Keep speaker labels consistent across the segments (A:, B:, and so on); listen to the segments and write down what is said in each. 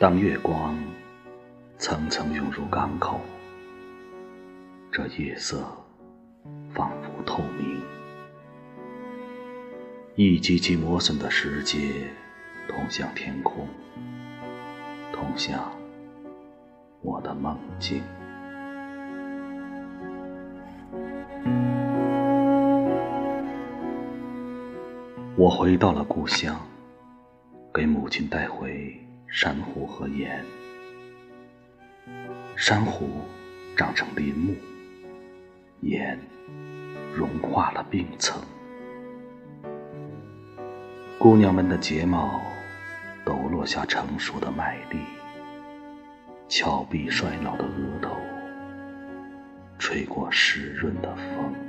A: 当月光层层涌入港口，这夜色仿佛透明。一级级磨损的石阶通向天空，通向我的梦境。我回到了故乡，给母亲带回珊瑚和盐。珊瑚长成林木，盐融化了冰层。姑娘们的睫毛抖落下成熟的麦粒，峭壁衰老的额头，吹过湿润的风。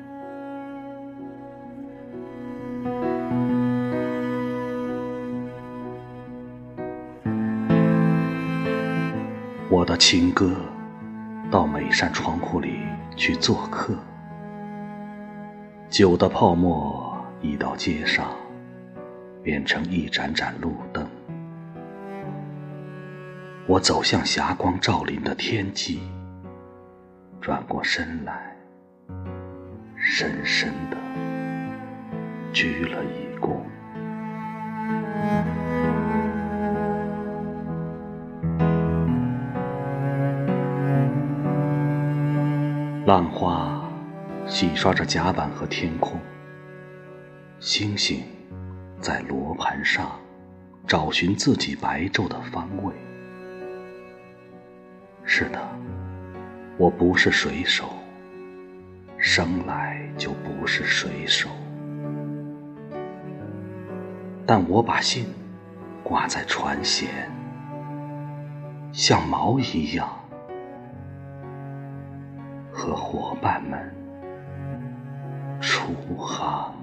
A: 我的情歌，到每扇窗户里去做客。酒的泡沫溢到街上，变成一盏盏路灯。我走向霞光照临的天际，转过身来，深深的鞠了一躬。浪花洗刷着甲板和天空，星星在罗盘上找寻自己白昼的方位。是的，我不是水手，生来就不是水手，但我把信挂在船舷，像锚一样。和伙伴们出航。